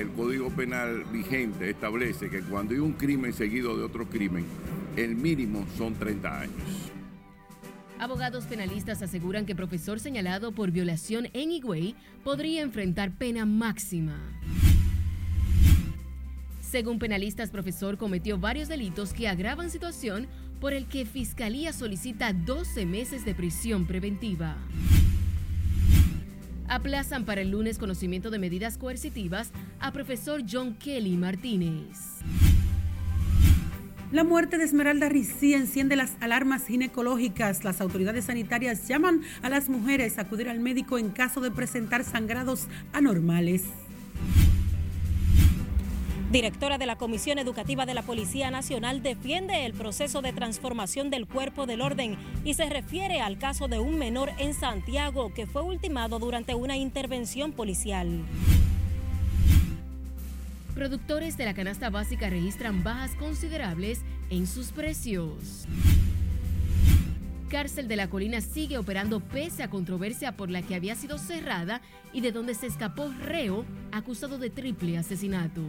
el Código Penal vigente establece que cuando hay un crimen seguido de otro crimen, el mínimo son 30 años. Abogados penalistas aseguran que profesor señalado por violación en Higüey podría enfrentar pena máxima. Según penalistas, profesor cometió varios delitos que agravan situación por el que Fiscalía solicita 12 meses de prisión preventiva. Aplazan para el lunes conocimiento de medidas coercitivas a profesor John Kelly Martínez. La muerte de Esmeralda Ricci enciende las alarmas ginecológicas. Las autoridades sanitarias llaman a las mujeres a acudir al médico en caso de presentar sangrados anormales. Directora de la Comisión Educativa de la Policía Nacional defiende el proceso de transformación del cuerpo del orden y se refiere al caso de un menor en Santiago que fue ultimado durante una intervención policial. Productores de la canasta básica registran bajas considerables en sus precios. Cárcel de la Colina sigue operando pese a controversia por la que había sido cerrada y de donde se escapó reo acusado de triple asesinato.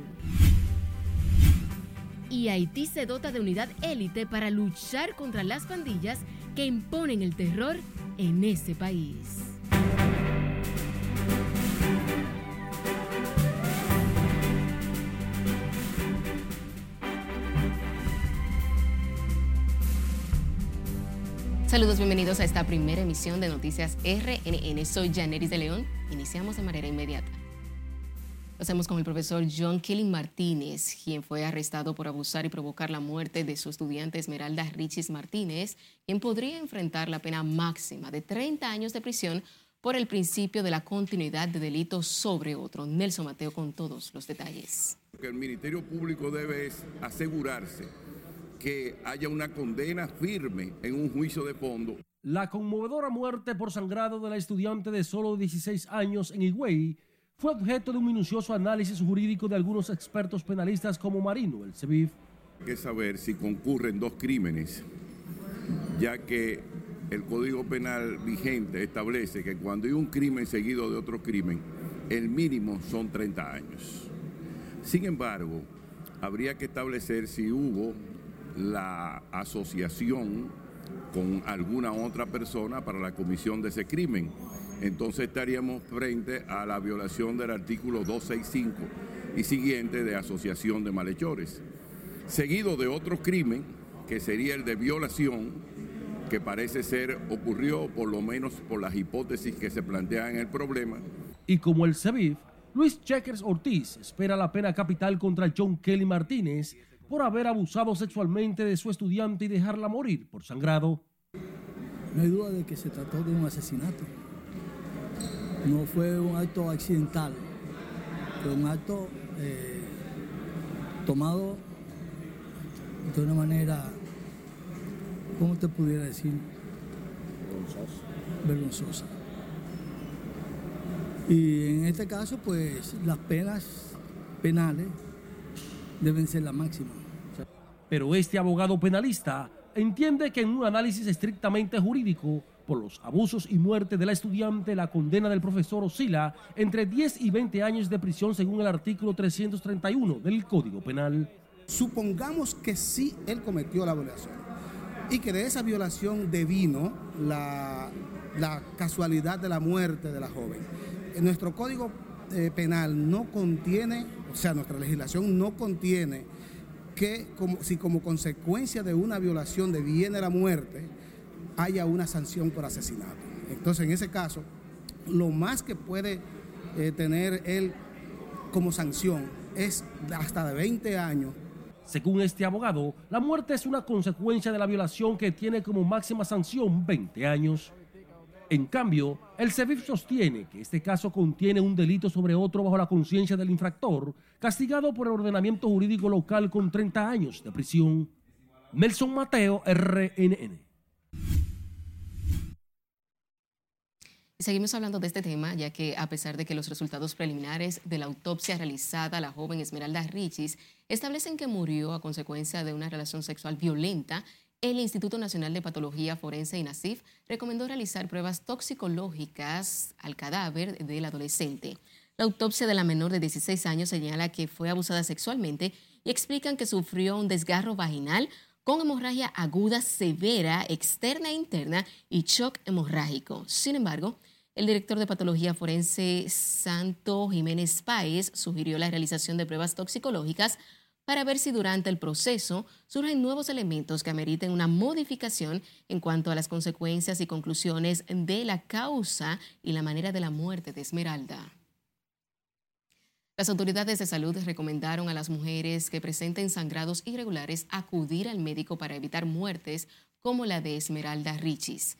Y Haití se dota de unidad élite para luchar contra las pandillas que imponen el terror en ese país. Saludos, bienvenidos a esta primera emisión de Noticias RNN. Soy Janeris de León. Iniciamos de manera inmediata. Lo hacemos con el profesor John Kelly Martínez, quien fue arrestado por abusar y provocar la muerte de su estudiante Esmeralda Richis Martínez, quien podría enfrentar la pena máxima de 30 años de prisión por el principio de la continuidad de delitos sobre otro. Nelson Mateo con todos los detalles. Lo que el Ministerio Público debe es asegurarse que haya una condena firme en un juicio de fondo. La conmovedora muerte por sangrado de la estudiante de solo 16 años en Higüey fue objeto de un minucioso análisis jurídico de algunos expertos penalistas como Marino, el CEBIF. Hay que saber si concurren dos crímenes, ya que el Código Penal vigente establece que cuando hay un crimen seguido de otro crimen, el mínimo son 30 años. Sin embargo, habría que establecer si hubo la asociación con alguna otra persona para la comisión de ese crimen. Entonces estaríamos frente a la violación del artículo 265 y siguiente de asociación de malhechores. Seguido de otro crimen, que sería el de violación, que parece ser ocurrió por lo menos por las hipótesis que se plantean en el problema. Y como el CEBIF, Luis Checkers Ortiz espera la pena capital contra John Kelly Martínez por haber abusado sexualmente de su estudiante y dejarla morir por sangrado. No hay duda de que se trató de un asesinato. No fue un acto accidental, fue un acto eh, tomado de una manera, ¿cómo te pudiera decir? Vergonzosa. Vergonzosa. Y en este caso, pues las penas penales deben ser las máximas. Pero este abogado penalista entiende que en un análisis estrictamente jurídico, por los abusos y muerte de la estudiante, la condena del profesor oscila entre 10 y 20 años de prisión según el artículo 331 del Código Penal. Supongamos que sí él cometió la violación y que de esa violación devino la, casualidad de la muerte de la joven. Nuestro Código eh, Penal no contiene, o sea, nuestra legislación no contiene que si como consecuencia de una violación deviene la muerte, haya una sanción por asesinato. Entonces, en ese caso, lo más que puede eh, tener él como sanción es hasta de 20 años. Según este abogado, la muerte es una consecuencia de la violación que tiene como máxima sanción 20 años. En cambio, el CEBIF sostiene que este caso contiene un delito sobre otro bajo la conciencia del infractor, castigado por el ordenamiento jurídico local con 30 años de prisión. Nelson Mateo, RNN. Seguimos hablando de este tema, ya que a pesar de que los resultados preliminares de la autopsia realizada a la joven Esmeralda Richis establecen que murió a consecuencia de una relación sexual violenta, el Instituto Nacional de Patología Forense INASIF recomendó realizar pruebas toxicológicas al cadáver del adolescente. La autopsia de la menor de 16 años señala que fue abusada sexualmente y explican que sufrió un desgarro vaginal con hemorragia aguda severa, externa e interna y shock hemorrágico. Sin embargo, el director de patología forense Santo Jiménez Páez sugirió la realización de pruebas toxicológicas para ver si durante el proceso surgen nuevos elementos que ameriten una modificación en cuanto a las consecuencias y conclusiones de la causa y la manera de la muerte de Esmeralda. Las autoridades de salud recomendaron a las mujeres que presenten sangrados irregulares acudir al médico para evitar muertes como la de Esmeralda Richis.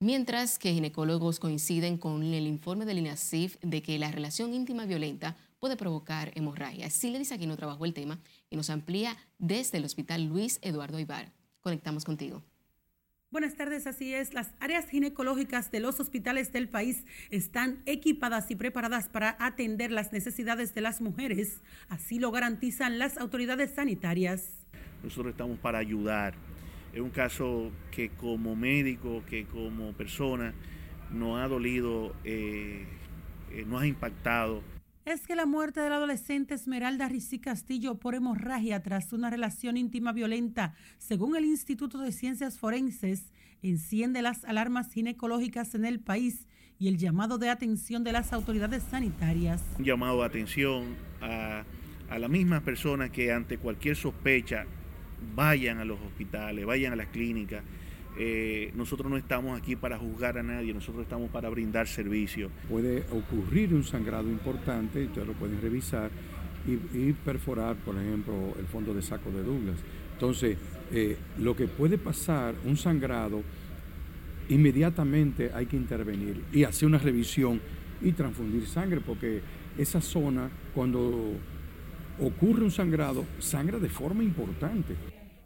Mientras que ginecólogos coinciden con el informe del INASIF de que la relación íntima violenta puede provocar hemorragia. dice aquí no trabajó el tema y nos amplía desde el Hospital Luis Eduardo Ibar. Conectamos contigo. Buenas tardes, así es. Las áreas ginecológicas de los hospitales del país están equipadas y preparadas para atender las necesidades de las mujeres. Así lo garantizan las autoridades sanitarias. Nosotros estamos para ayudar. Es un caso que como médico, que como persona, nos ha dolido, eh, eh, nos ha impactado es que la muerte del adolescente Esmeralda Ricí Castillo por hemorragia tras una relación íntima violenta, según el Instituto de Ciencias Forenses, enciende las alarmas ginecológicas en el país y el llamado de atención de las autoridades sanitarias. Un llamado de atención a, a las mismas personas que ante cualquier sospecha vayan a los hospitales, vayan a las clínicas eh, nosotros no estamos aquí para juzgar a nadie, nosotros estamos para brindar servicio. Puede ocurrir un sangrado importante, ustedes lo pueden revisar, y, perforar, por ejemplo, el fondo de saco de Douglas. Entonces, eh, lo que puede pasar, un sangrado, inmediatamente hay que intervenir y hacer una revisión y transfundir sangre, porque esa zona, cuando ocurre un sangrado, sangra de forma importante.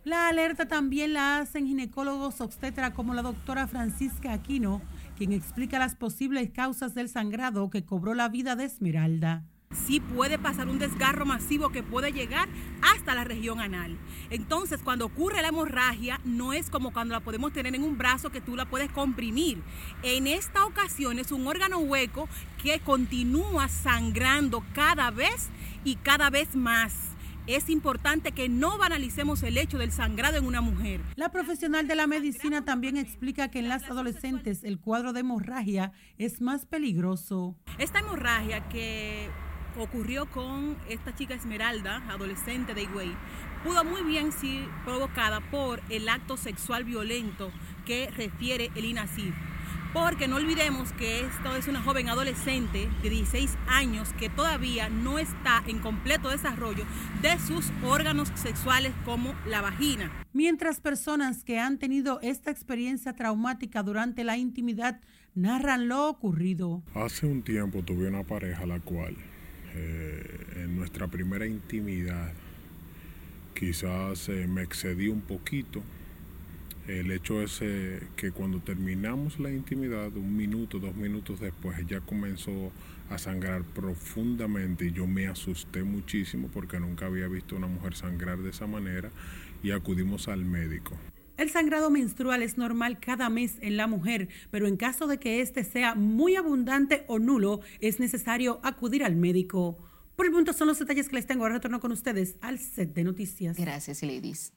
La alerta también la hacen ginecólogos obstetra como la doctora Francisca Aquino, quien explica las posibles causas del sangrado que cobró la vida de Esmeralda. Sí puede pasar un desgarro masivo que puede llegar hasta la región anal. Entonces, cuando ocurre la hemorragia, no es como cuando la podemos tener en un brazo que tú la puedes comprimir. En esta ocasión es un órgano hueco que continúa sangrando cada vez y cada vez más es importante que no banalicemos el hecho del sangrado en una mujer. La profesional de la medicina también explica que en las adolescentes el cuadro de hemorragia es más peligroso. Esta hemorragia que ocurrió con esta chica Esmeralda, adolescente de Higüey, pudo muy bien ser provocada por el acto sexual violento que refiere el INACIF porque no olvidemos que esto es una joven adolescente de 16 años que todavía no está en completo desarrollo de sus órganos sexuales como la vagina. Mientras personas que han tenido esta experiencia traumática durante la intimidad narran lo ocurrido. Hace un tiempo tuve una pareja la cual eh, en nuestra primera intimidad quizás eh, me excedí un poquito el hecho es que cuando terminamos la intimidad, un minuto, dos minutos después, ella comenzó a sangrar profundamente y yo me asusté muchísimo porque nunca había visto a una mujer sangrar de esa manera y acudimos al médico. El sangrado menstrual es normal cada mes en la mujer, pero en caso de que éste sea muy abundante o nulo, es necesario acudir al médico. Por el punto son los detalles que les tengo. Ahora retorno con ustedes al set de noticias. Gracias, ladies.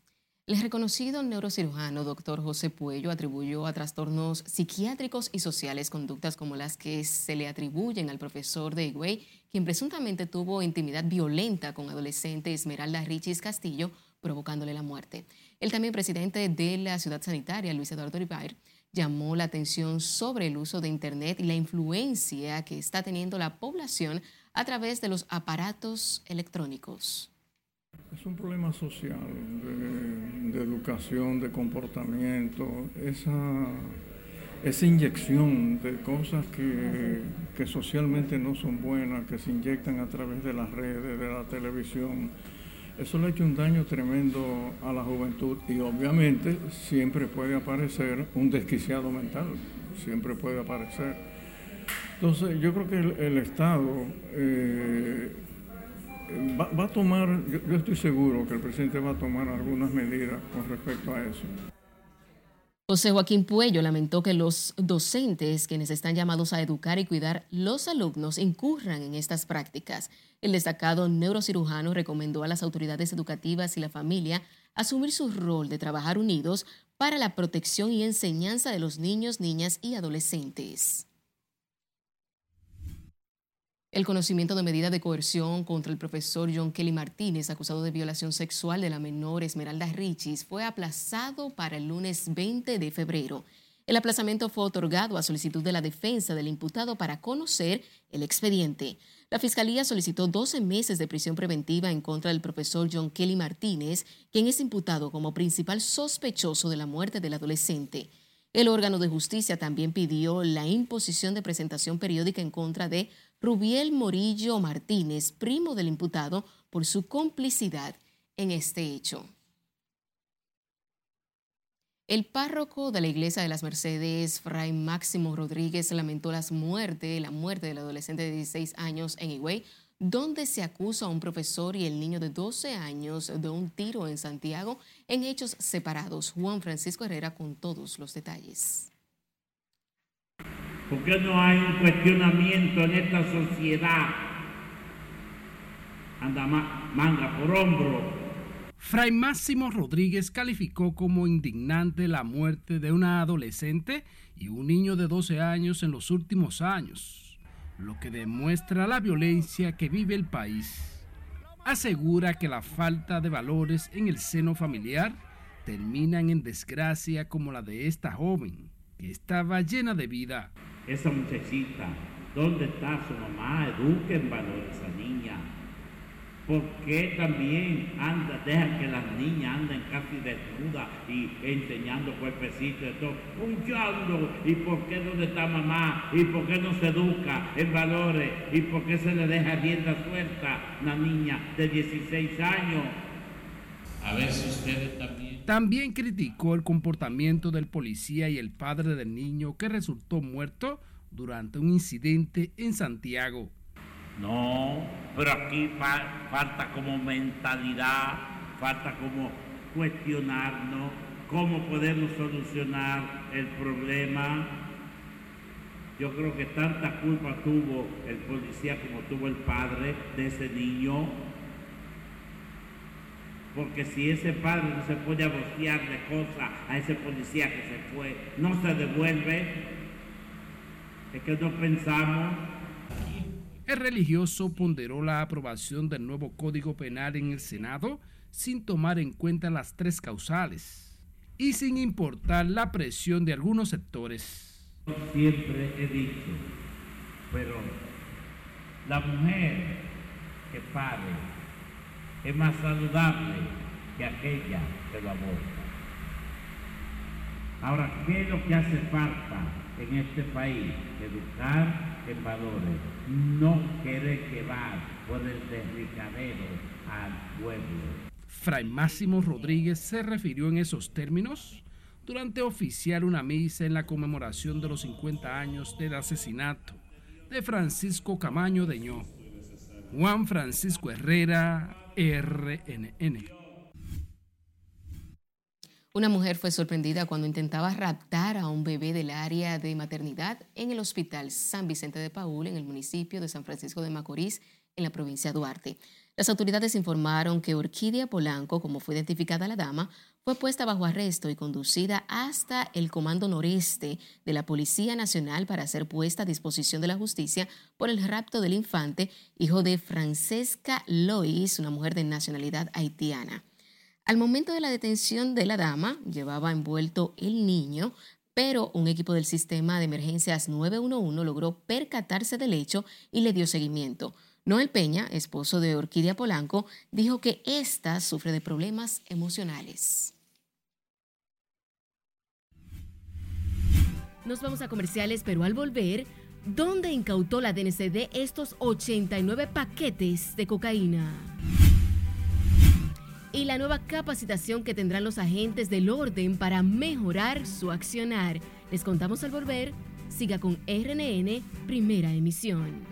El reconocido neurocirujano doctor José Puello atribuyó a trastornos psiquiátricos y sociales conductas como las que se le atribuyen al profesor de Higüey, quien presuntamente tuvo intimidad violenta con adolescente Esmeralda Richis Castillo, provocándole la muerte. El también presidente de la ciudad sanitaria, Luis Eduardo Rivair, llamó la atención sobre el uso de Internet y la influencia que está teniendo la población a través de los aparatos electrónicos. Es un problema social, de, educación, de comportamiento, esa, inyección de cosas que, que, socialmente no son buenas, que se inyectan a través de las redes, de la televisión. Eso le ha hecho un daño tremendo a la juventud y obviamente siempre puede aparecer un desquiciado mental, siempre puede aparecer. Entonces yo creo que el, Estado... Eh, va, a tomar, yo, estoy seguro que el presidente va a tomar algunas medidas con respecto a eso. José Joaquín Puello lamentó que los docentes, quienes están llamados a educar y cuidar los alumnos, incurran en estas prácticas. El destacado neurocirujano recomendó a las autoridades educativas y la familia asumir su rol de trabajar unidos para la protección y enseñanza de los niños, niñas y adolescentes. El conocimiento de medida de coerción contra el profesor John Kelly Martínez, acusado de violación sexual de la menor Esmeralda Richis, fue aplazado para el lunes 20 de febrero. El aplazamiento fue otorgado a solicitud de la defensa del imputado para conocer el expediente. La fiscalía solicitó 12 meses de prisión preventiva en contra del profesor John Kelly Martínez, quien es imputado como principal sospechoso de la muerte del adolescente. El órgano de justicia también pidió la imposición de presentación periódica en contra de Rubiel Morillo Martínez, primo del imputado, por su complicidad en este hecho. El párroco de la iglesia de las Mercedes, Fray Máximo Rodríguez, lamentó las muerte, la muerte del adolescente de 16 años en Higüey, donde se acusa a un profesor y el niño de 12 años de un tiro en Santiago en hechos separados. Juan Francisco Herrera con todos los detalles. ¿Por qué no hay un cuestionamiento en esta sociedad? Anda manga por hombro. Fray Máximo Rodríguez calificó como indignante la muerte de una adolescente y un niño de 12 años en los últimos años lo que demuestra la violencia que vive el país. Asegura que la falta de valores en el seno familiar terminan en desgracia como la de esta joven, que estaba llena de vida. Esa muchachita, ¿dónde está su mamá? Eduquen valores a esa niña ¿Por qué también anda, deja que las niñas anden casi desnudas y enseñando cuerpecitos de todo? Un ¿Y por qué no está mamá? ¿Y por qué no se educa en valores? ¿Y por qué se le deja rienda suelta a una niña de 16 años? A ver si ustedes también. También criticó el comportamiento del policía y el padre del niño que resultó muerto durante un incidente en Santiago. No, pero aquí falta como mentalidad, falta como cuestionarnos cómo podemos solucionar el problema. Yo creo que tanta culpa tuvo el policía como tuvo el padre de ese niño. Porque si ese padre no se puede abociar de cosas a ese policía que se fue, no se devuelve, es que no pensamos el religioso ponderó la aprobación del nuevo Código Penal en el Senado sin tomar en cuenta las tres causales y sin importar la presión de algunos sectores. Siempre he dicho, pero la mujer que pare es más saludable que aquella que lo aborta. Ahora, ¿qué es lo que hace falta en este país? Educar en valores, no quiere llevar por el derricadero al pueblo. Fray Máximo Rodríguez se refirió en esos términos durante oficiar una misa en la conmemoración de los 50 años del asesinato de Francisco Camaño Deñó. Juan Francisco Herrera, RNN. Una mujer fue sorprendida cuando intentaba raptar a un bebé del área de maternidad en el Hospital San Vicente de Paul, en el municipio de San Francisco de Macorís, en la provincia de Duarte. Las autoridades informaron que Orquídea Polanco, como fue identificada la dama, fue puesta bajo arresto y conducida hasta el Comando Noreste de la Policía Nacional para ser puesta a disposición de la justicia por el rapto del infante, hijo de Francesca Lois, una mujer de nacionalidad haitiana. Al momento de la detención de la dama, llevaba envuelto el niño, pero un equipo del sistema de emergencias 911 logró percatarse del hecho y le dio seguimiento. Noel Peña, esposo de Orquídea Polanco, dijo que ésta sufre de problemas emocionales. Nos vamos a comerciales, pero al volver, ¿dónde incautó la DNCD estos 89 paquetes de cocaína? y la nueva capacitación que tendrán los agentes del orden para mejorar su accionar. Les contamos al volver. Siga con RNN, primera emisión.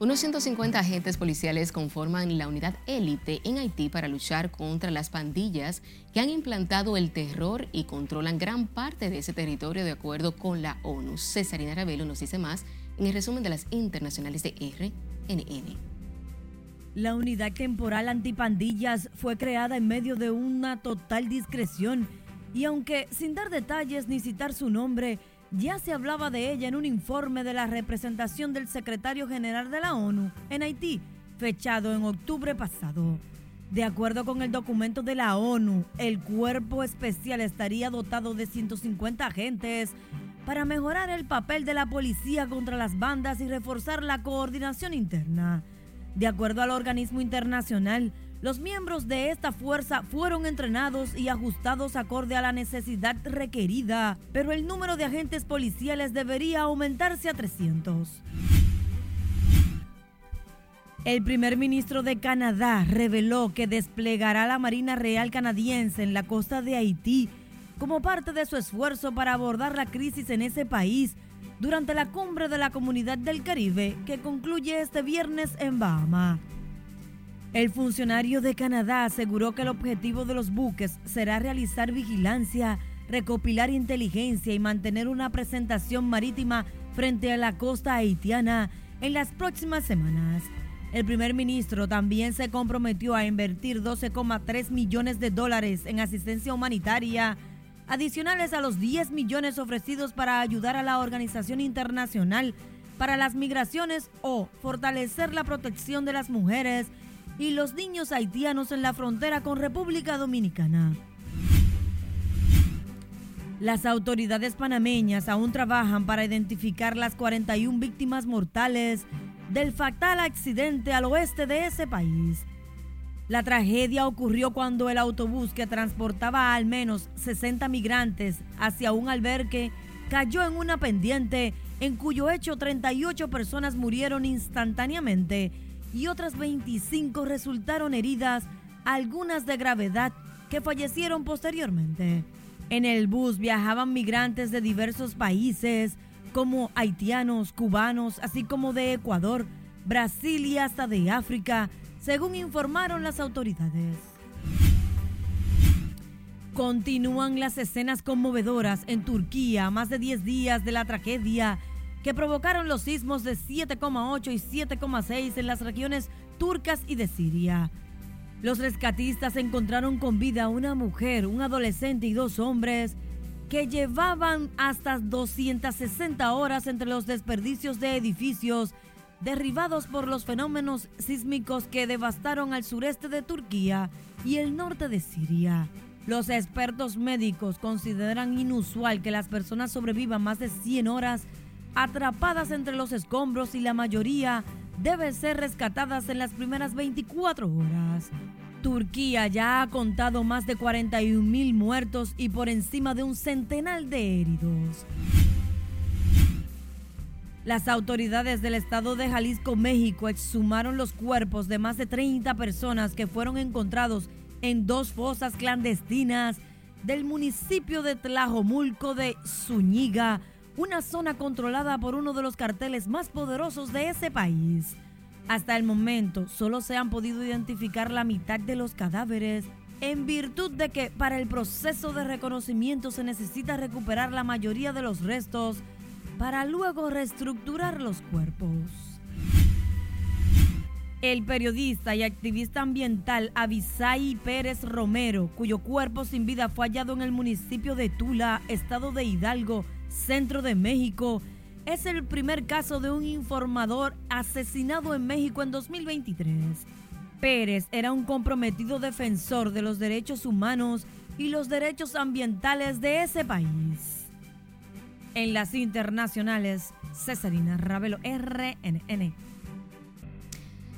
Unos 150 agentes policiales conforman la unidad élite en Haití para luchar contra las pandillas que han implantado el terror y controlan gran parte de ese territorio de acuerdo con la ONU. Cesarina Ravelo nos dice más en el resumen de las internacionales de RNN. La unidad temporal antipandillas fue creada en medio de una total discreción y aunque sin dar detalles ni citar su nombre, ya se hablaba de ella en un informe de la representación del secretario general de la ONU en Haití, fechado en octubre pasado. De acuerdo con el documento de la ONU, el cuerpo especial estaría dotado de 150 agentes para mejorar el papel de la policía contra las bandas y reforzar la coordinación interna. De acuerdo al organismo internacional, los miembros de esta fuerza fueron entrenados y ajustados acorde a la necesidad requerida, pero el número de agentes policiales debería aumentarse a 300. El primer ministro de Canadá reveló que desplegará la Marina Real canadiense en la costa de Haití como parte de su esfuerzo para abordar la crisis en ese país durante la cumbre de la Comunidad del Caribe que concluye este viernes en Bahama. El funcionario de Canadá aseguró que el objetivo de los buques será realizar vigilancia, recopilar inteligencia y mantener una presentación marítima frente a la costa haitiana en las próximas semanas. El primer ministro también se comprometió a invertir 12,3 millones de dólares en asistencia humanitaria, adicionales a los 10 millones ofrecidos para ayudar a la Organización Internacional para las Migraciones o fortalecer la protección de las mujeres y los niños haitianos en la frontera con República Dominicana. Las autoridades panameñas aún trabajan para identificar las 41 víctimas mortales del fatal accidente al oeste de ese país. La tragedia ocurrió cuando el autobús que transportaba a al menos 60 migrantes hacia un albergue cayó en una pendiente en cuyo hecho 38 personas murieron instantáneamente y otras 25 resultaron heridas, algunas de gravedad, que fallecieron posteriormente. En el bus viajaban migrantes de diversos países, como haitianos, cubanos, así como de Ecuador, Brasil y hasta de África, según informaron las autoridades. Continúan las escenas conmovedoras en Turquía más de 10 días de la tragedia que provocaron los sismos de 7,8 y 7,6 en las regiones turcas y de Siria. Los rescatistas encontraron con vida a una mujer, un adolescente y dos hombres que llevaban hasta 260 horas entre los desperdicios de edificios derribados por los fenómenos sísmicos que devastaron al sureste de Turquía y el norte de Siria. Los expertos médicos consideran inusual que las personas sobrevivan más de 100 horas atrapadas entre los escombros y la mayoría deben ser rescatadas en las primeras 24 horas. Turquía ya ha contado más de 41 mil muertos y por encima de un centenar de heridos. Las autoridades del estado de Jalisco, México, exhumaron los cuerpos de más de 30 personas que fueron encontrados en dos fosas clandestinas del municipio de Tlajomulco de Zúñiga, una zona controlada por uno de los carteles más poderosos de ese país. Hasta el momento solo se han podido identificar la mitad de los cadáveres en virtud de que para el proceso de reconocimiento se necesita recuperar la mayoría de los restos para luego reestructurar los cuerpos. El periodista y activista ambiental Avisai Pérez Romero, cuyo cuerpo sin vida fue hallado en el municipio de Tula, estado de Hidalgo, centro de México, es el primer caso de un informador asesinado en México en 2023. Pérez era un comprometido defensor de los derechos humanos y los derechos ambientales de ese país. En las internacionales, Cesarina Ravelo, RNN.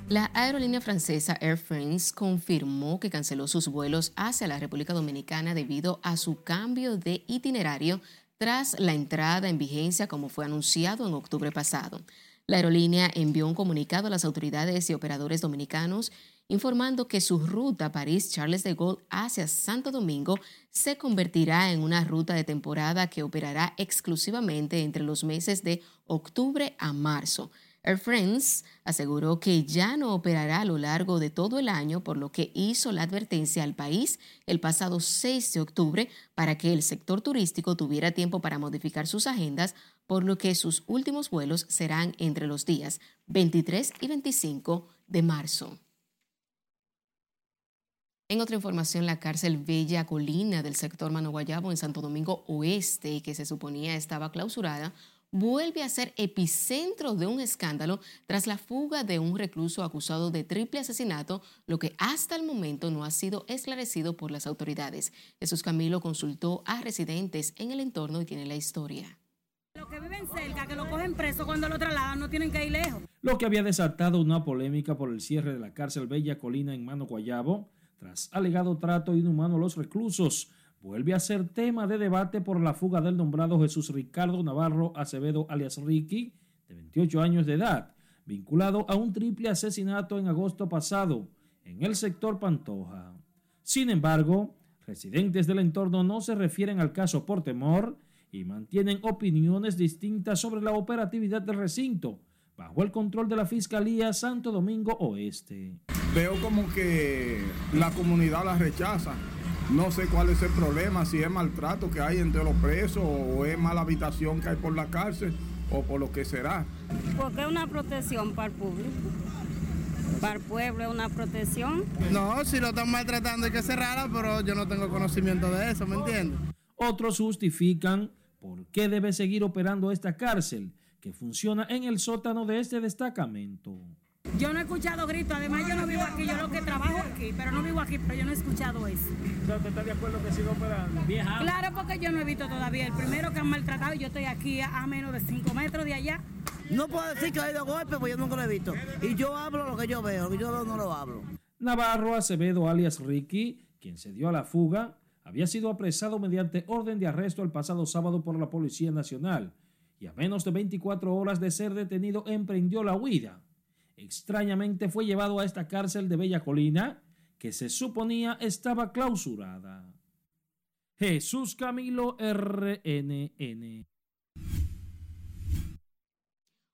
La aerolínea francesa Air France confirmó que canceló sus vuelos hacia la República Dominicana debido a su cambio de itinerario tras la entrada en vigencia como fue anunciado en octubre pasado. La aerolínea envió un comunicado a las autoridades y operadores dominicanos informando que su ruta París-Charles de Gaulle hacia Santo Domingo se convertirá en una ruta de temporada que operará exclusivamente entre los meses de octubre a marzo. Air France aseguró que ya no operará a lo largo de todo el año, por lo que hizo la advertencia al país el pasado 6 de octubre para que el sector turístico tuviera tiempo para modificar sus agendas, por lo que sus últimos vuelos serán entre los días 23 y 25 de marzo. En otra información, la cárcel Bella Colina del sector Mano Guayabo en Santo Domingo Oeste, que se suponía estaba clausurada, vuelve a ser epicentro de un escándalo tras la fuga de un recluso acusado de triple asesinato, lo que hasta el momento no ha sido esclarecido por las autoridades. Jesús Camilo consultó a residentes en el entorno y tiene la historia. Los que viven cerca, que lo cogen preso cuando lo trasladan, no tienen que ir lejos. Lo que había desatado una polémica por el cierre de la cárcel Bella Colina en Mano Guayabo, tras alegado trato inhumano a los reclusos, vuelve a ser tema de debate por la fuga del nombrado Jesús Ricardo Navarro Acevedo alias Ricky, de 28 años de edad, vinculado a un triple asesinato en agosto pasado en el sector Pantoja. Sin embargo, residentes del entorno no se refieren al caso por temor y mantienen opiniones distintas sobre la operatividad del recinto, bajo el control de la Fiscalía Santo Domingo Oeste. Veo como que la comunidad la rechaza no sé cuál es el problema, si es maltrato que hay entre los presos o es mala habitación que hay por la cárcel o por lo que será. Porque es una protección para el público. Para el pueblo es una protección. No, si lo están maltratando hay que cerrarla, pero yo no tengo conocimiento de eso, ¿me entiendes? Otros justifican por qué debe seguir operando esta cárcel, que funciona en el sótano de este destacamento. Yo no he escuchado gritos, además yo no vivo aquí, yo lo que trabajo aquí, pero no vivo aquí, pero yo no he escuchado eso. ¿Usted está de acuerdo que siga operando? Claro, porque yo no he visto todavía. El primero que han maltratado, yo estoy aquí a, menos de 5 metros de allá. No puedo decir que ha ido golpe, porque yo nunca lo he visto. Y yo hablo lo que yo veo, lo que yo veo no lo hablo. Navarro Acevedo, alias Ricky, quien se dio a la fuga, había sido apresado mediante orden de arresto el pasado sábado por la Policía Nacional y a menos de 24 horas de ser detenido emprendió la huida extrañamente fue llevado a esta cárcel de Bella Colina, que se suponía estaba clausurada. Jesús Camilo RNN.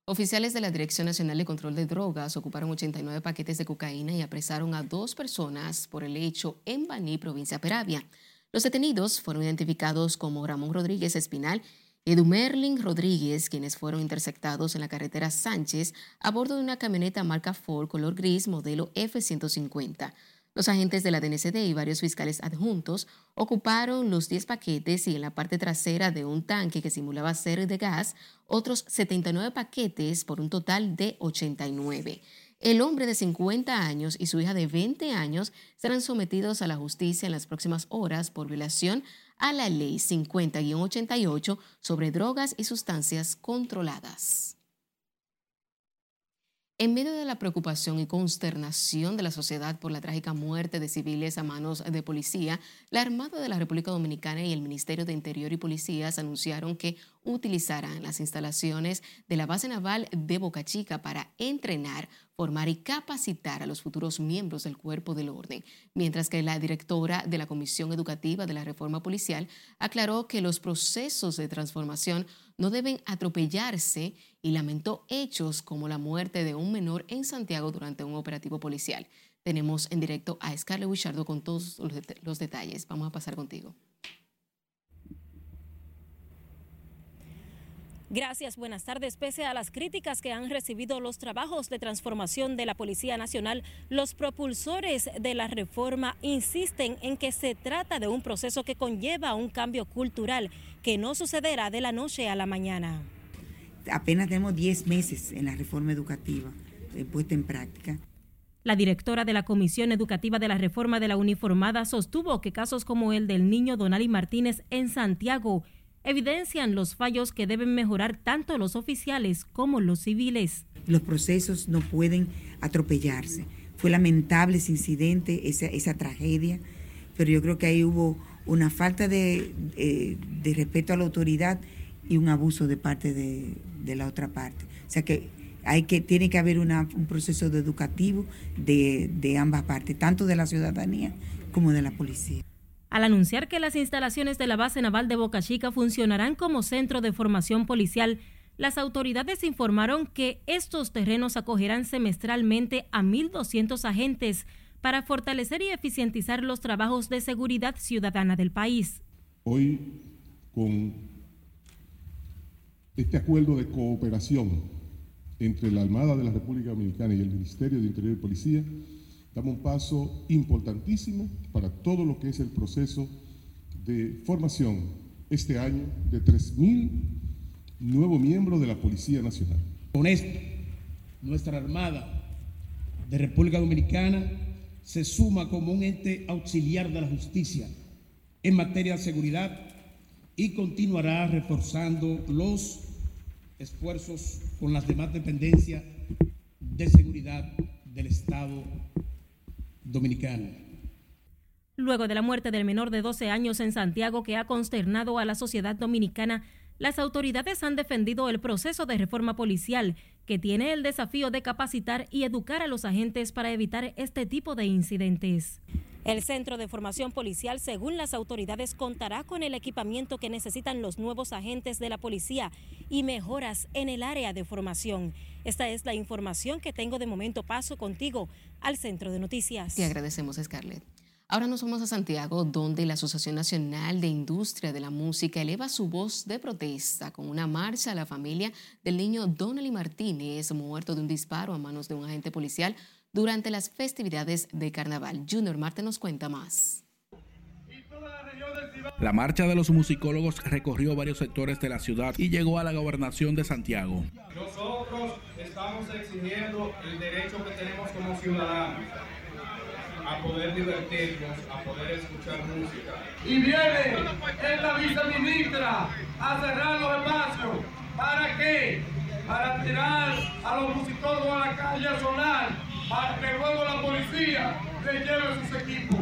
Oficiales de la Dirección Nacional de Control de Drogas ocuparon 89 paquetes de cocaína y apresaron a dos personas por el hecho en Baní, provincia Peravia. Los detenidos fueron identificados como Ramón Rodríguez Espinal Merlin Rodríguez, quienes fueron interceptados en la carretera Sánchez a bordo de una camioneta marca Ford color gris modelo F-150. Los agentes de la DNCD y varios fiscales adjuntos ocuparon los 10 paquetes y en la parte trasera de un tanque que simulaba ser de gas, otros 79 paquetes por un total de 89. El hombre de 50 años y su hija de 20 años serán sometidos a la justicia en las próximas horas por violación a la Ley 50-88 sobre drogas y sustancias controladas. En medio de la preocupación y consternación de la sociedad por la trágica muerte de civiles a manos de policía, la Armada de la República Dominicana y el Ministerio de Interior y Policías anunciaron que utilizarán las instalaciones de la base naval de Boca Chica para entrenar formar y capacitar a los futuros miembros del cuerpo del orden, mientras que la directora de la Comisión Educativa de la Reforma Policial aclaró que los procesos de transformación no deben atropellarse y lamentó hechos como la muerte de un menor en Santiago durante un operativo policial. Tenemos en directo a Scarlett Wichardo con todos los detalles. Vamos a pasar contigo. Gracias, buenas tardes. Pese a las críticas que han recibido los trabajos de transformación de la Policía Nacional, los propulsores de la reforma insisten en que se trata de un proceso que conlleva un cambio cultural que no sucederá de la noche a la mañana. Apenas tenemos 10 meses en la reforma educativa eh, puesta en práctica. La directora de la Comisión Educativa de la Reforma de la Uniformada sostuvo que casos como el del niño Donali Martínez en Santiago evidencian los fallos que deben mejorar tanto los oficiales como los civiles. Los procesos no pueden atropellarse. Fue lamentable ese incidente, esa, tragedia, pero yo creo que ahí hubo una falta de, eh, respeto a la autoridad y un abuso de parte de, la otra parte. O sea que hay que, tiene que haber un proceso educativo de, de ambas partes, tanto de la ciudadanía como de la policía al anunciar que las instalaciones de la base naval de Boca Chica funcionarán como centro de formación policial, las autoridades informaron que estos terrenos acogerán semestralmente a 1.200 agentes para fortalecer y eficientizar los trabajos de seguridad ciudadana del país. Hoy, con este acuerdo de cooperación entre la Armada de la República Dominicana y el Ministerio de Interior y Policía, damos un paso importantísimo para todo lo que es el proceso de formación este año de 3.000 nuevos miembros de la Policía Nacional. Con esto, nuestra Armada de República Dominicana se suma como un ente auxiliar de la justicia en materia de seguridad y continuará reforzando los esfuerzos con las demás dependencias de seguridad dominicano. Luego de la muerte del menor de 12 años en Santiago que ha consternado a la sociedad dominicana, las autoridades han defendido el proceso de reforma policial, que tiene el desafío de capacitar y educar a los agentes para evitar este tipo de incidentes. El Centro de Formación Policial, según las autoridades, contará con el equipamiento que necesitan los nuevos agentes de la policía y mejoras en el área de formación. Esta es la información que tengo de momento. Paso contigo al Centro de Noticias. Te agradecemos, Scarlett. Ahora nos vamos a Santiago, donde la Asociación Nacional de Industria de la Música eleva su voz de protesta con una marcha a la familia del niño Donnelly Martínez, muerto de un disparo a manos de un agente policial durante las festividades de carnaval. Junior Marte nos cuenta más. La marcha de los musicólogos recorrió varios sectores de la ciudad y llegó a la gobernación de Santiago. Nosotros estamos exigiendo el derecho que tenemos como ciudadanos a poder divertirnos, a poder escuchar música. Y viene esta viceministra a cerrar los espacios. ¿Para qué? Para tirar a los musicólogos a la calle a sonar, para que luego la policía le lleve sus equipos.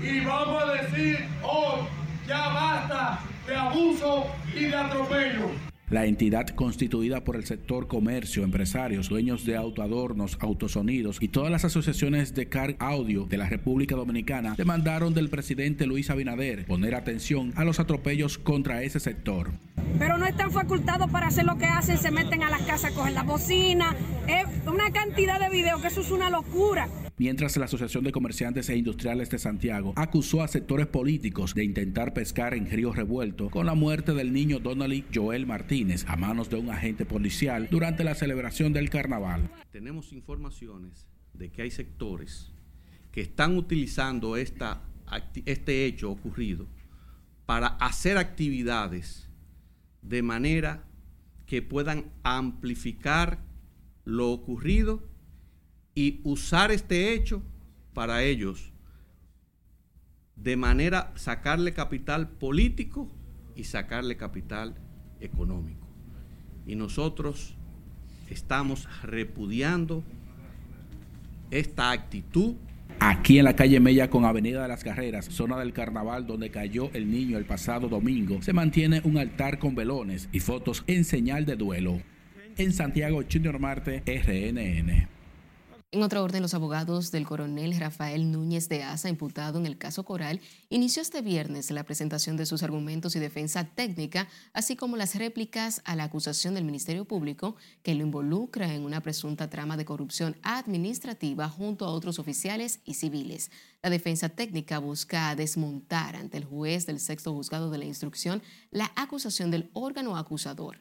Y vamos a decir hoy, ya basta de abuso y de atropello. La entidad constituida por el sector comercio, empresarios, dueños de autoadornos, autosonidos y todas las asociaciones de car audio de la República Dominicana demandaron del presidente Luis Abinader poner atención a los atropellos contra ese sector. Pero no están facultados para hacer lo que hacen, se meten a las casas, cogen la bocina, es una cantidad de videos que eso es una locura mientras la Asociación de Comerciantes e Industriales de Santiago acusó a sectores políticos de intentar pescar en río revuelto con la muerte del niño Donnelly Joel Martínez a manos de un agente policial durante la celebración del carnaval. Tenemos informaciones de que hay sectores que están utilizando esta, este hecho ocurrido para hacer actividades de manera que puedan amplificar lo ocurrido y usar este hecho para ellos de manera sacarle capital político y sacarle capital económico. Y nosotros estamos repudiando esta actitud. Aquí en la calle Mella con Avenida de las Carreras, zona del carnaval donde cayó el niño el pasado domingo, se mantiene un altar con velones y fotos en señal de duelo. En Santiago, Junior Marte, RNN. En otro orden, los abogados del coronel Rafael Núñez de Asa, imputado en el caso Coral, inició este viernes la presentación de sus argumentos y defensa técnica, así como las réplicas a la acusación del Ministerio Público que lo involucra en una presunta trama de corrupción administrativa junto a otros oficiales y civiles. La defensa técnica busca desmontar ante el juez del sexto juzgado de la instrucción la acusación del órgano acusador.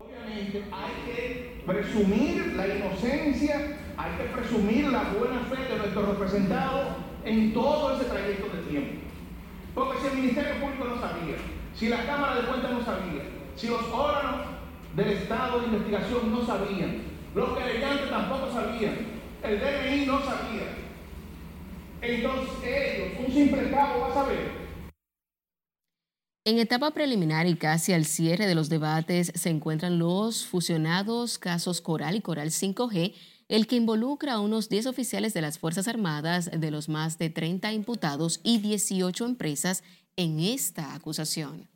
Obviamente hay que presumir la inocencia hay que presumir la buena fe de nuestros representados en todo ese trayecto de tiempo. Porque si el Ministerio Público no sabía, si la Cámara de Cuentas no sabía, si los órganos del Estado de Investigación no sabían, los querellantes tampoco sabían, el DNI no sabía, entonces ellos, un simple cabo va a saber en etapa preliminar y casi al cierre de los debates se encuentran los fusionados casos Coral y Coral 5G el que involucra a unos 10 oficiales de las Fuerzas Armadas de los más de 30 imputados y 18 empresas en esta acusación.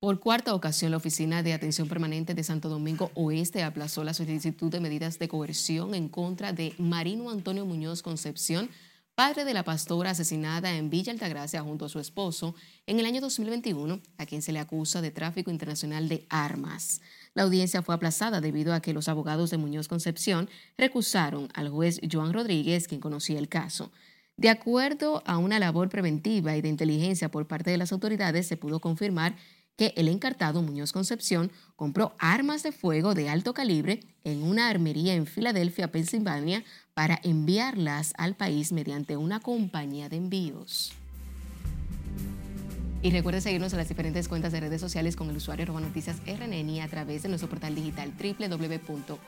Por cuarta ocasión, la Oficina de Atención Permanente de Santo Domingo Oeste aplazó la solicitud de medidas de coerción en contra de Marino Antonio Muñoz Concepción padre de la pastora asesinada en Villa Altagracia junto a su esposo en el año 2021, a quien se le acusa de tráfico internacional de armas. La audiencia fue aplazada debido a que los abogados de Muñoz Concepción recusaron al juez Joan Rodríguez, quien conocía el caso. De acuerdo a una labor preventiva y de inteligencia por parte de las autoridades, se pudo confirmar que el encartado Muñoz Concepción compró armas de fuego de alto calibre en una armería en Filadelfia, Pensilvania, para enviarlas al país mediante una compañía de envíos. Y recuerde seguirnos en las diferentes cuentas de redes sociales con el usuario arroba noticias RNN y a través de nuestro portal digital www.rnn.com.do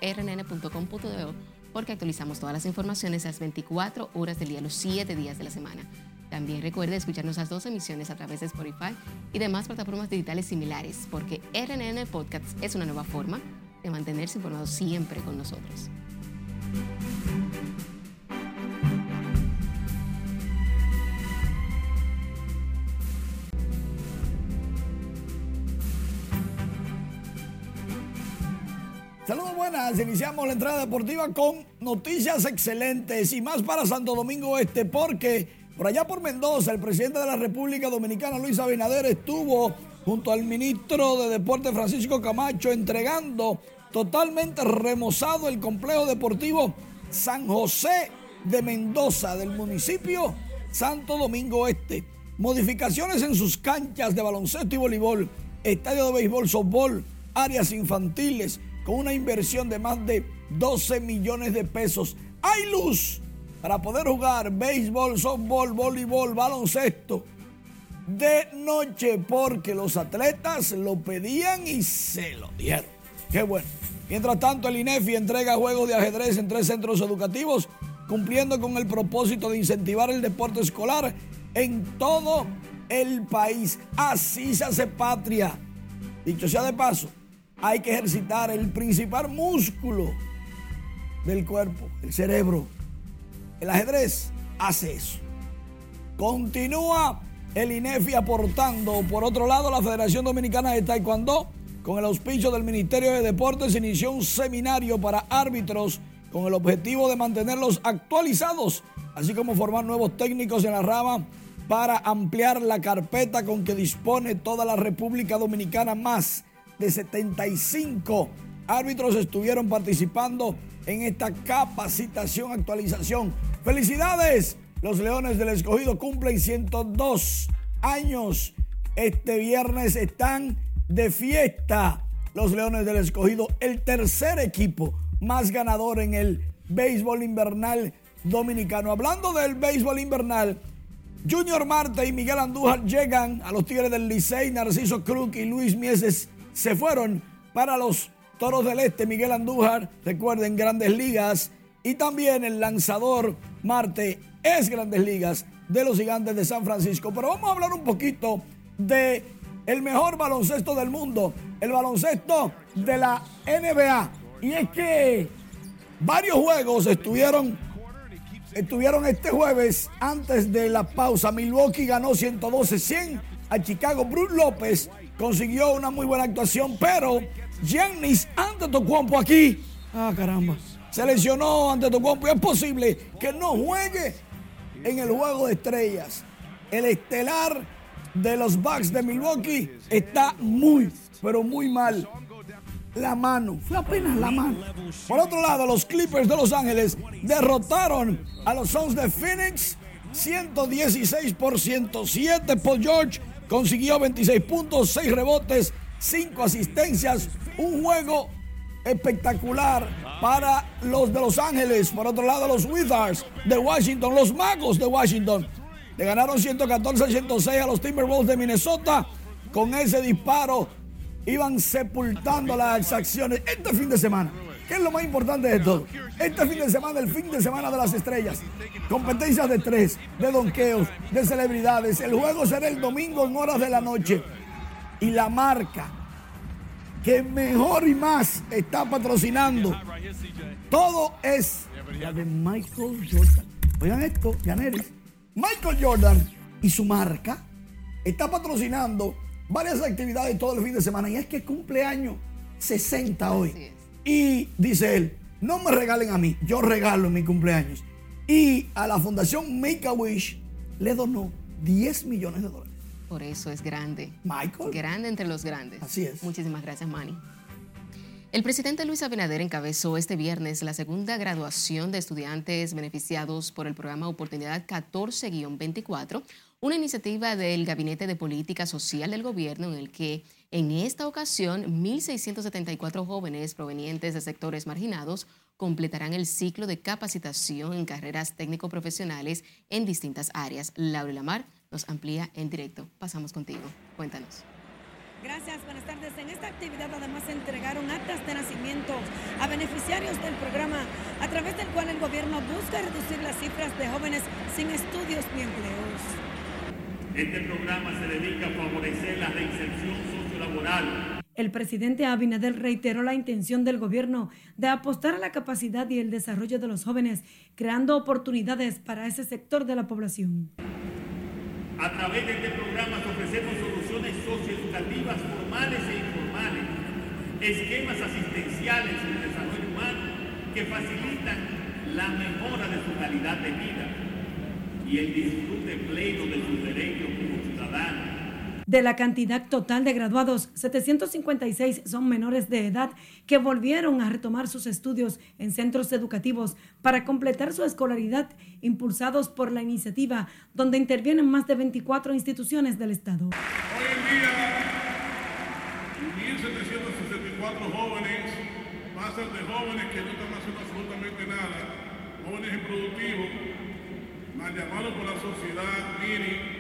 porque actualizamos todas las informaciones las 24 horas del día, los 7 días de la semana. También recuerde escucharnos las dos emisiones a través de Spotify y demás plataformas digitales similares, porque RNN Podcast es una nueva forma de mantenerse informado siempre con nosotros. Saludos buenas, iniciamos la entrada deportiva con noticias excelentes y más para Santo Domingo Este porque por allá por Mendoza el presidente de la República Dominicana Luis Abinader estuvo junto al ministro de Deporte Francisco Camacho entregando totalmente remozado el complejo deportivo San José de Mendoza del municipio Santo Domingo Este. Modificaciones en sus canchas de baloncesto y voleibol, estadio de béisbol, softball, áreas infantiles, con una inversión de más de 12 millones de pesos. Hay luz para poder jugar béisbol, softball, voleibol, baloncesto de noche porque los atletas lo pedían y se lo dieron. Qué bueno. Mientras tanto, el INEFI entrega juegos de ajedrez en tres centros educativos, cumpliendo con el propósito de incentivar el deporte escolar en todo el país. Así se hace patria. Dicho sea de paso, hay que ejercitar el principal músculo del cuerpo, el cerebro. El ajedrez hace eso. Continúa el INEFI aportando. Por otro lado, la Federación Dominicana de Taekwondo, con el auspicio del Ministerio de Deportes, inició un seminario para árbitros con el objetivo de mantenerlos actualizados, así como formar nuevos técnicos en la rama para ampliar la carpeta con que dispone toda la República Dominicana más de 75 árbitros estuvieron participando en esta capacitación, actualización. Felicidades, los Leones del Escogido cumplen 102 años. Este viernes están de fiesta los Leones del Escogido, el tercer equipo más ganador en el béisbol invernal dominicano. Hablando del béisbol invernal, Junior Marte y Miguel Andújar llegan a los Tigres del Licey, Narciso Cruz y Luis Mieses se fueron para los Toros del Este, Miguel Andújar, recuerden, grandes ligas, y también el lanzador Marte es grandes ligas de los gigantes de San Francisco. Pero vamos a hablar un poquito de el mejor baloncesto del mundo, el baloncesto de la NBA. Y es que varios juegos estuvieron, estuvieron este jueves antes de la pausa. Milwaukee ganó 112-100 a Chicago. Bruce López consiguió una muy buena actuación, pero Giannis Antetokounmpo aquí, ah caramba, se lesionó Antetokounmpo y es posible que no juegue en el juego de estrellas. El estelar de los Bucks de Milwaukee está muy, pero muy mal. La mano, fue apenas la mano. Por otro lado, los Clippers de Los Ángeles derrotaron a los Suns de Phoenix 116 por 107. Paul George consiguió 26 puntos, 6 rebotes, 5 asistencias, un juego espectacular para los de Los Ángeles. Por otro lado, los Wizards de Washington, los Magos de Washington, le ganaron 114-106 a los Timberwolves de Minnesota. Con ese disparo iban sepultando las acciones este fin de semana. ¿Qué es lo más importante de todo? Este fin de semana, el fin de semana de las estrellas. Competencias de tres, de donqueos, de celebridades. El juego será el domingo en horas de la noche. Y la marca que mejor y más está patrocinando todo es la de Michael Jordan. Oigan esto, Janeris. Michael Jordan y su marca está patrocinando varias actividades todo el fin de semana. Y es que cumpleaños 60 hoy. Y dice él, no me regalen a mí, yo regalo en mi cumpleaños. Y a la Fundación Make a Wish le donó 10 millones de dólares. Por eso es grande. Michael. Grande entre los grandes. Así es. Muchísimas gracias, Manny. El presidente Luis Abinader encabezó este viernes la segunda graduación de estudiantes beneficiados por el programa Oportunidad 14-24, una iniciativa del Gabinete de Política Social del Gobierno en el que en esta ocasión 1.674 jóvenes provenientes de sectores marginados completarán el ciclo de capacitación en carreras técnico-profesionales en distintas áreas. Laura Lamar nos amplía en directo. Pasamos contigo. Cuéntanos. Gracias, buenas tardes. En esta actividad además se entregaron actas de nacimiento a beneficiarios del programa, a través del cual el gobierno busca reducir las cifras de jóvenes sin estudios ni empleos. Este programa se dedica a favorecer la reinserción sociolaboral. El presidente Abinader reiteró la intención del gobierno de apostar a la capacidad y el desarrollo de los jóvenes, creando oportunidades para ese sector de la población. A través de este programa ofrecemos soluciones socioeducativas formales e informales, esquemas asistenciales en el desarrollo humano que facilitan la mejora de su calidad de vida y el disfrute pleno de sus derechos como ciudadanos. De la cantidad total de graduados, 756 son menores de edad que volvieron a retomar sus estudios en centros educativos para completar su escolaridad, impulsados por la iniciativa, donde intervienen más de 24 instituciones del Estado. Hoy en día, 1.764 jóvenes pasan de jóvenes que no están haciendo absolutamente nada, jóvenes improductivos, mal llamados por la sociedad, estudiaba,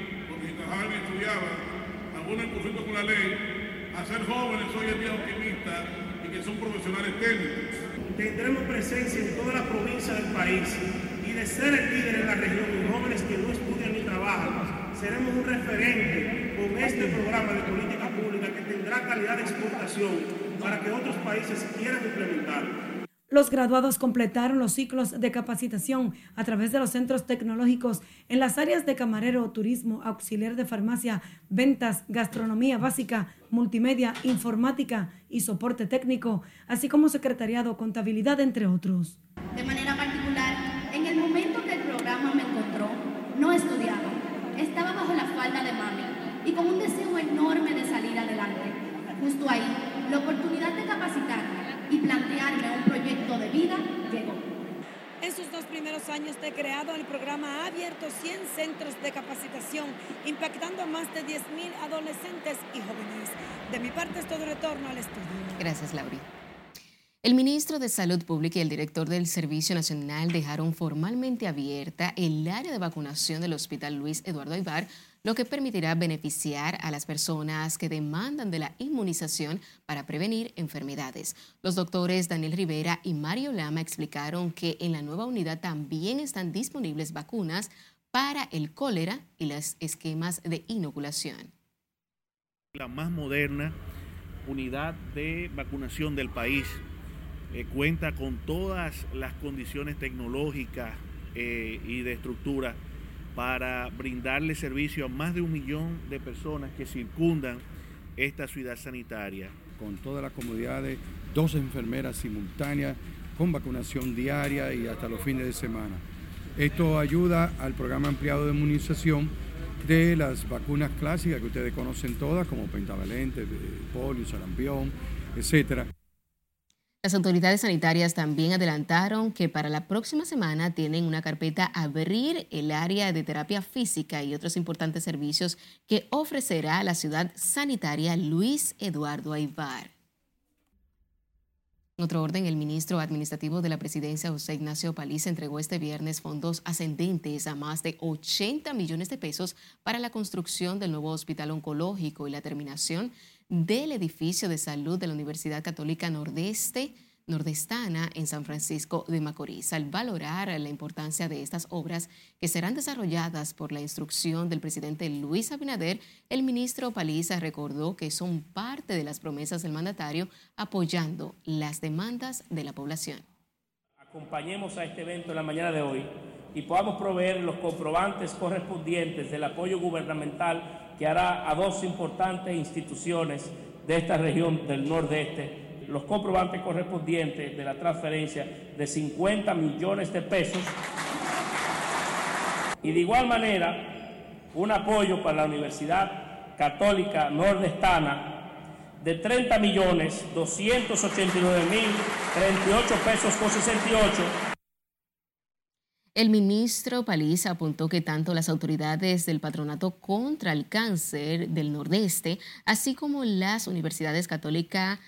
en conflicto con la ley, a ser jóvenes hoy en día optimistas y que son profesionales técnicos. Tendremos presencia en toda la provincia del país y de ser el líder en la región en jóvenes que no estudian ni trabajan, seremos un referente con este programa de política pública que tendrá calidad de exportación para que otros países quieran implementar. Los graduados completaron los ciclos de capacitación a través de los centros tecnológicos en las áreas de camarero, turismo, auxiliar de farmacia, ventas, gastronomía básica, multimedia, informática y soporte técnico, así como secretariado, contabilidad, entre otros. De manera particular, en el momento que el programa me encontró, no estudiaba, estaba bajo la falda de mami y con un deseo enorme de salir adelante. Justo ahí, la oportunidad de capacitarme y plantearme un proyecto de vida llegó. En sus dos primeros años de creado, el programa ha abierto 100 centros de capacitación, impactando a más de 10.000 adolescentes y jóvenes. De mi parte es todo retorno al estudio. Gracias, Lauri. El ministro de Salud Pública y el director del Servicio Nacional dejaron formalmente abierta el área de vacunación del Hospital Luis Eduardo Aybar lo que permitirá beneficiar a las personas que demandan de la inmunización para prevenir enfermedades. Los doctores Daniel Rivera y Mario Lama explicaron que en la nueva unidad también están disponibles vacunas para el cólera y los esquemas de inoculación. La más moderna unidad de vacunación del país eh, cuenta con todas las condiciones tecnológicas eh, y de estructura para brindarle servicio a más de un millón de personas que circundan esta ciudad sanitaria. Con todas las comodidades, dos enfermeras simultáneas, con vacunación diaria y hasta los fines de semana. Esto ayuda al programa ampliado de inmunización de las vacunas clásicas que ustedes conocen todas, como pentavalente, polio, sarampión, etcétera. Las autoridades sanitarias también adelantaron que para la próxima semana tienen una carpeta abrir el área de terapia física y otros importantes servicios que ofrecerá la ciudad sanitaria Luis Eduardo Aibar. En otro orden, el ministro administrativo de la presidencia, José Ignacio Paliza, entregó este viernes fondos ascendentes a más de 80 millones de pesos para la construcción del nuevo hospital oncológico y la terminación del edificio de salud de la Universidad Católica Nordeste nordestana en San Francisco de Macorís. Al valorar la importancia de estas obras que serán desarrolladas por la instrucción del presidente Luis Abinader, el ministro Paliza recordó que son parte de las promesas del mandatario apoyando las demandas de la población. Acompañemos a este evento en la mañana de hoy y podamos proveer los comprobantes correspondientes del apoyo gubernamental que hará a dos importantes instituciones de esta región del nordeste los comprobantes correspondientes de la transferencia de 50 millones de pesos Y de igual manera, un apoyo para la Universidad Católica Nordestana de 30 millones 289 mil 38 pesos con 68. El ministro Paliza apuntó que tanto las autoridades del Patronato contra el Cáncer del Nordeste, así como las universidades católicas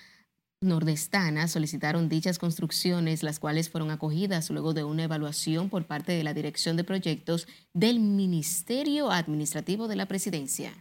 nordestanas solicitaron dichas construcciones, las cuales fueron acogidas luego de una evaluación por parte de la Dirección de Proyectos del Ministerio Administrativo de la Presidencia.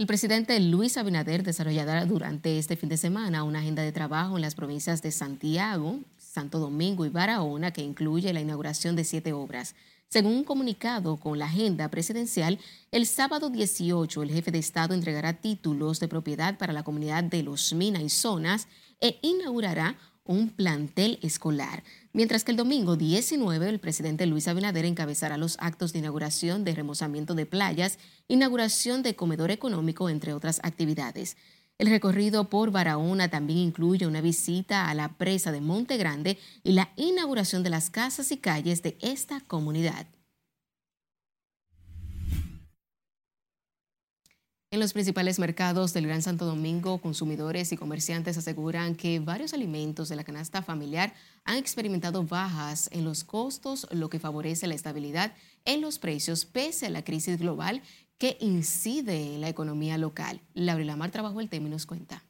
El presidente Luis Abinader desarrollará durante este fin de semana una agenda de trabajo en las provincias de Santiago, Santo Domingo y Barahona que incluye la inauguración de siete obras. Según un comunicado con la agenda presidencial, el sábado 18 el jefe de Estado entregará títulos de propiedad para la comunidad de Los Mina y Zonas e inaugurará un plantel escolar. Mientras que el domingo 19 el presidente Luis Abinader encabezará los actos de inauguración de remozamiento de playas, inauguración de comedor económico, entre otras actividades. El recorrido por Barahona también incluye una visita a la presa de Monte Grande y la inauguración de las casas y calles de esta comunidad. En los principales mercados del Gran Santo Domingo, consumidores y comerciantes aseguran que varios alimentos de la canasta familiar han experimentado bajas en los costos, lo que favorece la estabilidad en los precios pese a la crisis global que incide en la economía local. Laura Lamar trabajó el tema y nos cuenta.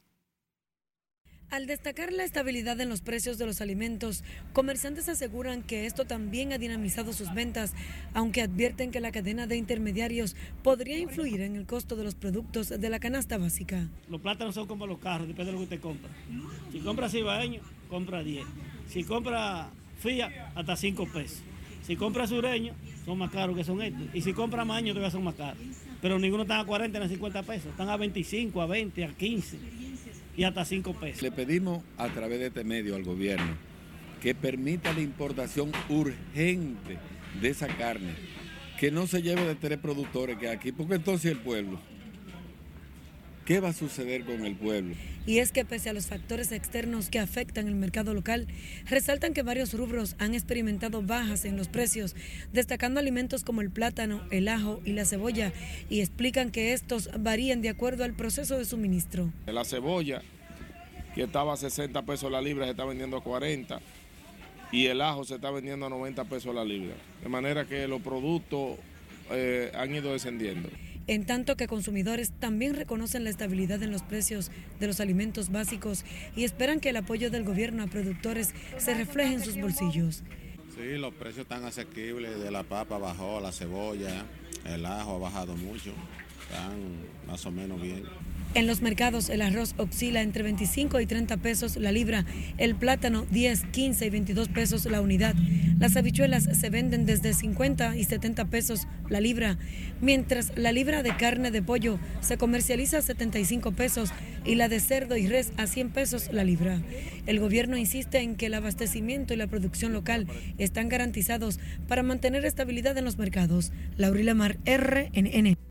Al destacar la estabilidad en los precios de los alimentos, comerciantes aseguran que esto también ha dinamizado sus ventas, aunque advierten que la cadena de intermediarios podría influir en el costo de los productos de la canasta básica. Los plátanos son como los carros, depende de lo que usted compra. Si compra cibaeño, compra 10. Si compra fía, hasta 5 pesos. Si compra sureño, son más caros que son estos. Y si compra maño, todavía son más caros. Pero ninguno está a 40 ni a 50 pesos. Están a 25, a 20, a 15 y hasta 5 pesos. Le pedimos a través de este medio al gobierno que permita la importación urgente de esa carne, que no se lleve de tres productores que aquí, porque entonces el pueblo, ¿qué va a suceder con el pueblo? Y es que pese a los factores externos que afectan el mercado local, resaltan que varios rubros han experimentado bajas en los precios, destacando alimentos como el plátano, el ajo y la cebolla, y explican que estos varían de acuerdo al proceso de suministro. La cebolla, que estaba a 60 pesos la libra, se está vendiendo a 40 y el ajo se está vendiendo a 90 pesos la libra. De manera que los productos eh, han ido descendiendo en tanto que consumidores también reconocen la estabilidad en los precios de los alimentos básicos y esperan que el apoyo del gobierno a productores se refleje en sus bolsillos. Sí, los precios están asequibles, de la papa bajó, la cebolla, el ajo ha bajado mucho, están más o menos bien. En los mercados el arroz oscila entre 25 y 30 pesos la libra, el plátano 10, 15 y 22 pesos la unidad. Las habichuelas se venden desde 50 y 70 pesos la libra, mientras la libra de carne de pollo se comercializa a 75 pesos y la de cerdo y res a 100 pesos la libra. El gobierno insiste en que el abastecimiento y la producción local están garantizados para mantener estabilidad en los mercados. Laurila Mar, RNN.